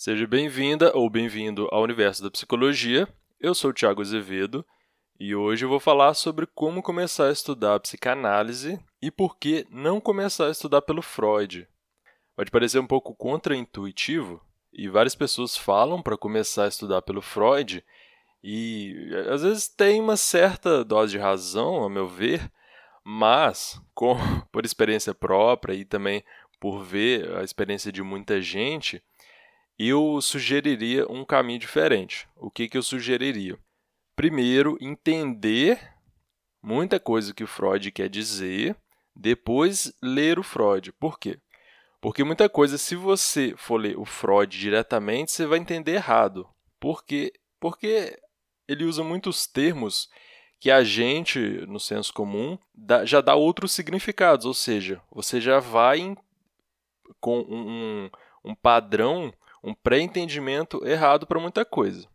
Seja bem-vinda ou bem-vindo ao universo da psicologia. Eu sou o Tiago Azevedo e hoje eu vou falar sobre como começar a estudar psicanálise e por que não começar a estudar pelo Freud. Pode parecer um pouco contraintuitivo e várias pessoas falam para começar a estudar pelo Freud e às vezes tem uma certa dose de razão, a meu ver, mas com, por experiência própria e também por ver a experiência de muita gente, eu sugeriria um caminho diferente. O que, que eu sugeriria? Primeiro, entender muita coisa que o Freud quer dizer, depois ler o Freud. Por quê? Porque muita coisa, se você for ler o Freud diretamente, você vai entender errado. Por quê? Porque ele usa muitos termos que a gente, no senso comum, já dá outros significados, ou seja, você já vai com um, um padrão um pré-entendimento errado para muita coisa.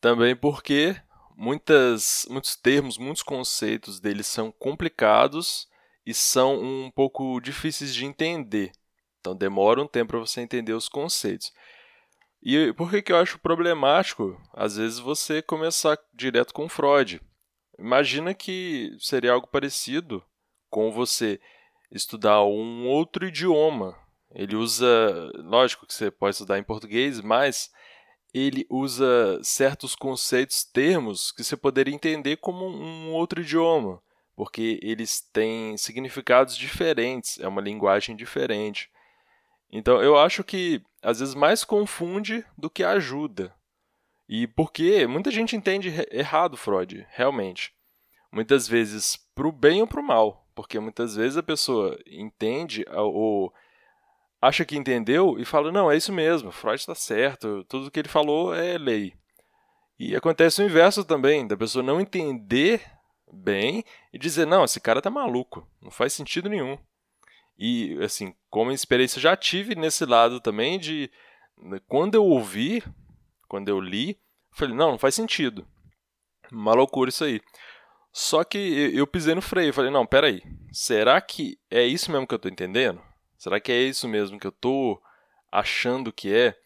Também porque muitas, muitos termos, muitos conceitos deles são complicados e são um pouco difíceis de entender. Então demora um tempo para você entender os conceitos. E por que, que eu acho problemático, às vezes, você começar direto com Freud? Imagina que seria algo parecido com você estudar um outro idioma, ele usa, lógico que você pode estudar em português, mas ele usa certos conceitos, termos que você poderia entender como um outro idioma, porque eles têm significados diferentes, é uma linguagem diferente. Então eu acho que às vezes mais confunde do que ajuda. E porque muita gente entende errado Freud, realmente. Muitas vezes para o bem ou para o mal, porque muitas vezes a pessoa entende ou acha que entendeu e fala: não, é isso mesmo, Freud está certo, tudo que ele falou é lei. E acontece o inverso também, da pessoa não entender bem e dizer: não, esse cara tá maluco, não faz sentido nenhum. E, assim, como experiência já tive nesse lado também de. Né, quando eu ouvi, quando eu li, falei: não, não faz sentido. Uma loucura isso aí. Só que eu pisei no freio, falei: não, peraí, será que é isso mesmo que eu estou entendendo? Será que é isso mesmo que eu estou achando que é?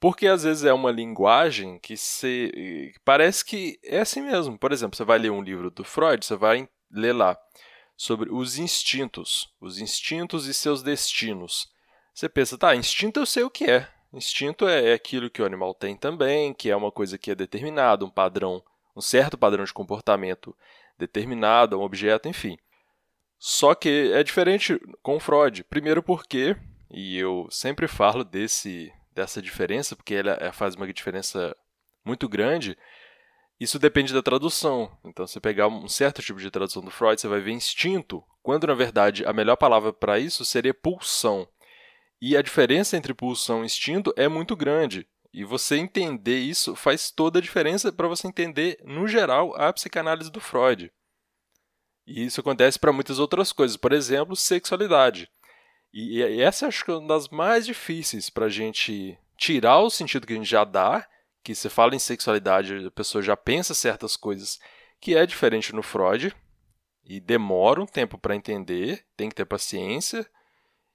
Porque às vezes é uma linguagem que se, parece que é assim mesmo. Por exemplo, você vai ler um livro do Freud, você vai ler lá sobre os instintos, os instintos e seus destinos. Você pensa, tá, instinto eu sei o que é. Instinto é aquilo que o animal tem também, que é uma coisa que é determinada, um padrão, um certo padrão de comportamento determinado, um objeto, enfim. Só que é diferente com Freud. Primeiro porque, e eu sempre falo desse, dessa diferença, porque ela é, faz uma diferença muito grande, isso depende da tradução. Então, se pegar um certo tipo de tradução do Freud, você vai ver instinto, quando na verdade a melhor palavra para isso seria pulsão. E a diferença entre pulsão e instinto é muito grande. E você entender isso faz toda a diferença para você entender, no geral, a psicanálise do Freud. E isso acontece para muitas outras coisas, por exemplo, sexualidade. E essa acho que é uma das mais difíceis para a gente tirar o sentido que a gente já dá, que se fala em sexualidade, a pessoa já pensa certas coisas que é diferente no Freud, e demora um tempo para entender, tem que ter paciência,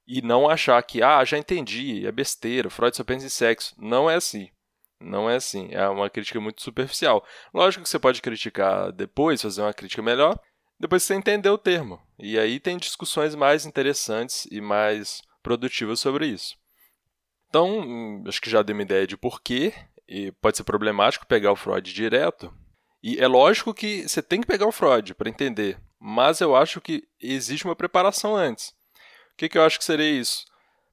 e não achar que, ah, já entendi, é besteira, Freud só pensa em sexo. Não é assim. Não é assim. É uma crítica muito superficial. Lógico que você pode criticar depois, fazer uma crítica melhor, depois você entender o termo. E aí tem discussões mais interessantes e mais produtivas sobre isso. Então, hum, acho que já dei uma ideia de porquê, e pode ser problemático pegar o Freud direto. E é lógico que você tem que pegar o Freud para entender, mas eu acho que existe uma preparação antes. O que, que eu acho que seria isso?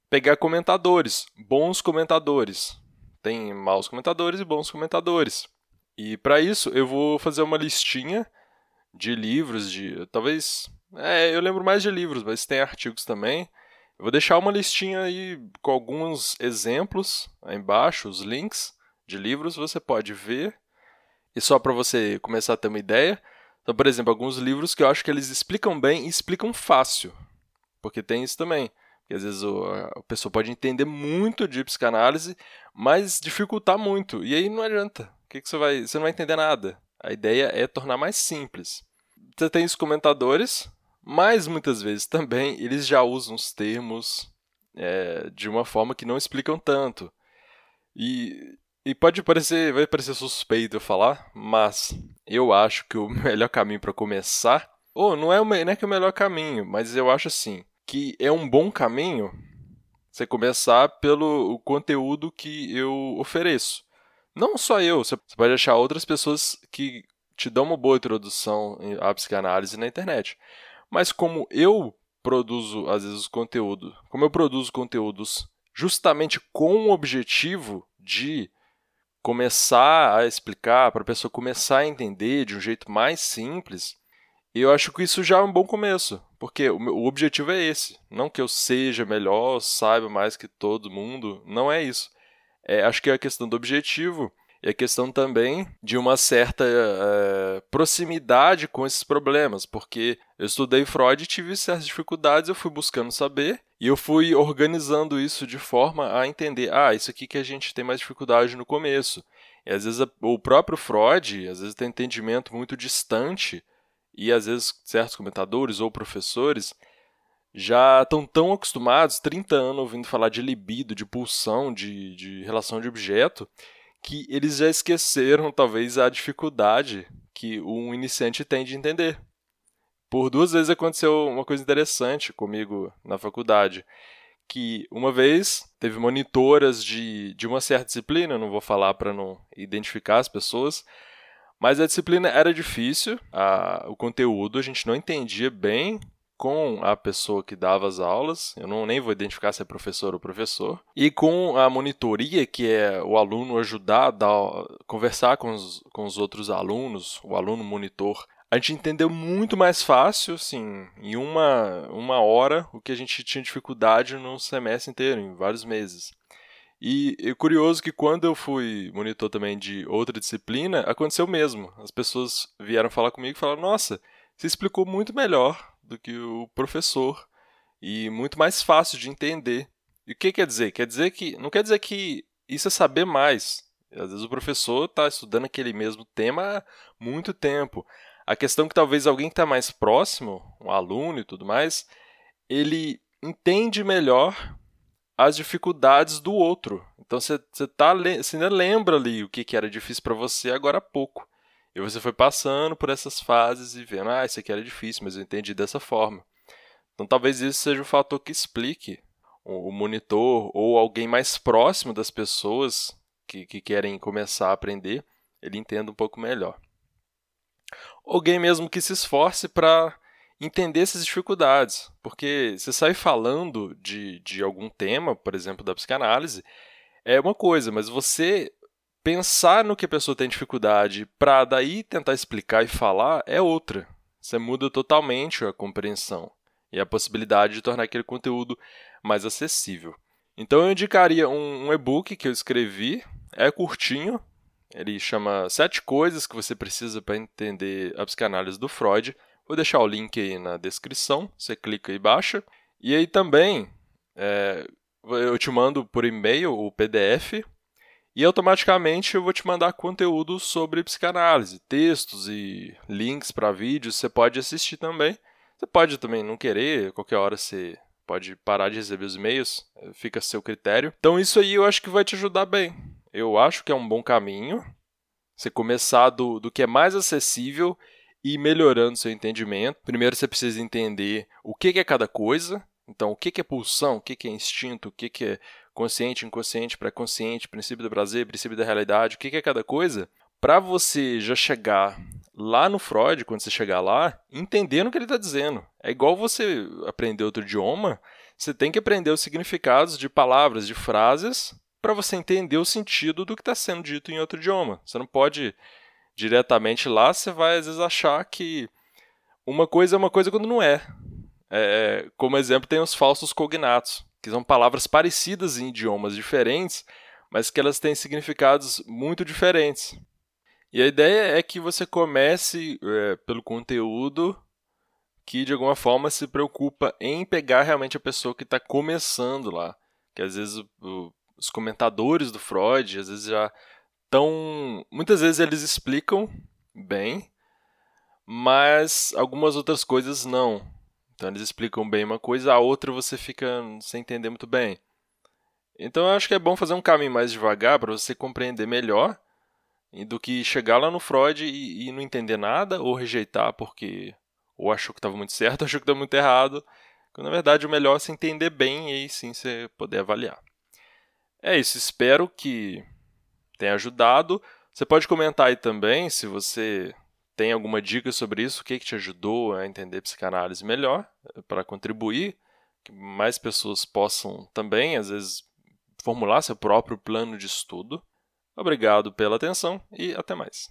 Pegar comentadores, bons comentadores. Tem maus comentadores e bons comentadores. E para isso eu vou fazer uma listinha de livros, de talvez. É, eu lembro mais de livros, mas tem artigos também. Eu vou deixar uma listinha aí com alguns exemplos aí embaixo, os links de livros, você pode ver. E só para você começar a ter uma ideia. Então, por exemplo, alguns livros que eu acho que eles explicam bem e explicam fácil. Porque tem isso também. Porque às vezes o, a pessoa pode entender muito de psicanálise, mas dificultar muito. E aí não adianta. O que, que você vai. Você não vai entender nada. A ideia é tornar mais simples. Você tem os comentadores, mas muitas vezes também eles já usam os termos é, de uma forma que não explicam tanto. E, e pode parecer, vai parecer suspeito eu falar, mas eu acho que o melhor caminho para começar, ou não é, o, não é que é o melhor caminho, mas eu acho assim, que é um bom caminho você começar pelo conteúdo que eu ofereço. Não só eu, você pode achar outras pessoas que te dão uma boa introdução à psicanálise na internet. Mas como eu produzo, às vezes, conteúdo, como eu produzo conteúdos justamente com o objetivo de começar a explicar, para a pessoa começar a entender de um jeito mais simples, eu acho que isso já é um bom começo, porque o, meu, o objetivo é esse. Não que eu seja melhor, saiba mais que todo mundo, não é isso. É, acho que é a questão do objetivo e a questão também de uma certa é, proximidade com esses problemas, porque eu estudei Freud e tive certas dificuldades, eu fui buscando saber e eu fui organizando isso de forma a entender, ah, isso aqui que a gente tem mais dificuldade no começo. E às vezes o próprio Freud, às vezes tem entendimento muito distante e às vezes certos comentadores ou professores já estão tão acostumados, 30 anos ouvindo falar de libido, de pulsão, de, de relação de objeto, que eles já esqueceram talvez a dificuldade que um iniciante tem de entender. Por duas vezes aconteceu uma coisa interessante comigo na faculdade, que uma vez teve monitoras de, de uma certa disciplina, não vou falar para não identificar as pessoas, mas a disciplina era difícil, a, o conteúdo a gente não entendia bem com a pessoa que dava as aulas, eu não nem vou identificar se é professor ou professor, e com a monitoria, que é o aluno ajudar a dar, conversar com os, com os outros alunos, o aluno monitor, a gente entendeu muito mais fácil, assim, em uma, uma hora, o que a gente tinha dificuldade no semestre inteiro, em vários meses. E é curioso que quando eu fui monitor também de outra disciplina, aconteceu o mesmo. As pessoas vieram falar comigo e falaram: Nossa, você explicou muito melhor do que o professor e muito mais fácil de entender. E o que quer dizer? Quer dizer que não quer dizer que isso é saber mais. Às vezes o professor está estudando aquele mesmo tema há muito tempo. A questão é que talvez alguém que está mais próximo, um aluno e tudo mais, ele entende melhor as dificuldades do outro. Então você, tá, ainda lembra ali o que, que era difícil para você agora há pouco. E você foi passando por essas fases e vendo, ah, isso aqui era difícil, mas eu entendi dessa forma. Então talvez isso seja o fator que explique o monitor ou alguém mais próximo das pessoas que, que querem começar a aprender, ele entenda um pouco melhor. Alguém mesmo que se esforce para entender essas dificuldades, porque você sai falando de, de algum tema, por exemplo, da psicanálise, é uma coisa, mas você pensar no que a pessoa tem dificuldade para daí tentar explicar e falar é outra. Você muda totalmente a compreensão e a possibilidade de tornar aquele conteúdo mais acessível. Então eu indicaria um, um e-book que eu escrevi, é curtinho, ele chama Sete Coisas que você precisa para entender a psicanálise do Freud. Vou deixar o link aí na descrição, você clica e baixa. E aí também é, eu te mando por e-mail o PDF e automaticamente eu vou te mandar conteúdo sobre psicanálise, textos e links para vídeos, você pode assistir também. Você pode também não querer, qualquer hora você pode parar de receber os e-mails, eh, fica a seu critério. Então isso aí eu acho que vai te ajudar bem. Eu acho que é um bom caminho você começar do, do que é mais acessível e ir melhorando seu entendimento. Primeiro você precisa entender o que é cada coisa, então o que é pulsão, o que é instinto, o que é consciente, inconsciente, pré-consciente, princípio do prazer, princípio da realidade, o que é cada coisa, para você já chegar lá no Freud, quando você chegar lá, entendendo o que ele está dizendo. É igual você aprender outro idioma, você tem que aprender os significados de palavras, de frases, para você entender o sentido do que está sendo dito em outro idioma. Você não pode diretamente lá, você vai às vezes achar que uma coisa é uma coisa quando não é. é como exemplo, tem os falsos cognatos que são palavras parecidas em idiomas diferentes, mas que elas têm significados muito diferentes. E a ideia é que você comece é, pelo conteúdo que de alguma forma se preocupa em pegar realmente a pessoa que está começando lá. Que às vezes o, os comentadores do Freud, às vezes já estão. Muitas vezes eles explicam bem, mas algumas outras coisas não. Então eles explicam bem uma coisa, a outra você fica sem entender muito bem. Então eu acho que é bom fazer um caminho mais devagar para você compreender melhor do que chegar lá no Freud e, e não entender nada ou rejeitar porque ou achou que estava muito certo ou achou que estava muito errado. Quando, na verdade, o melhor é se entender bem e aí sim você poder avaliar. É isso, espero que tenha ajudado. Você pode comentar aí também se você tem alguma dica sobre isso, o que, que te ajudou a entender psicanálise melhor, para contribuir, que mais pessoas possam também, às vezes, formular seu próprio plano de estudo. Obrigado pela atenção e até mais.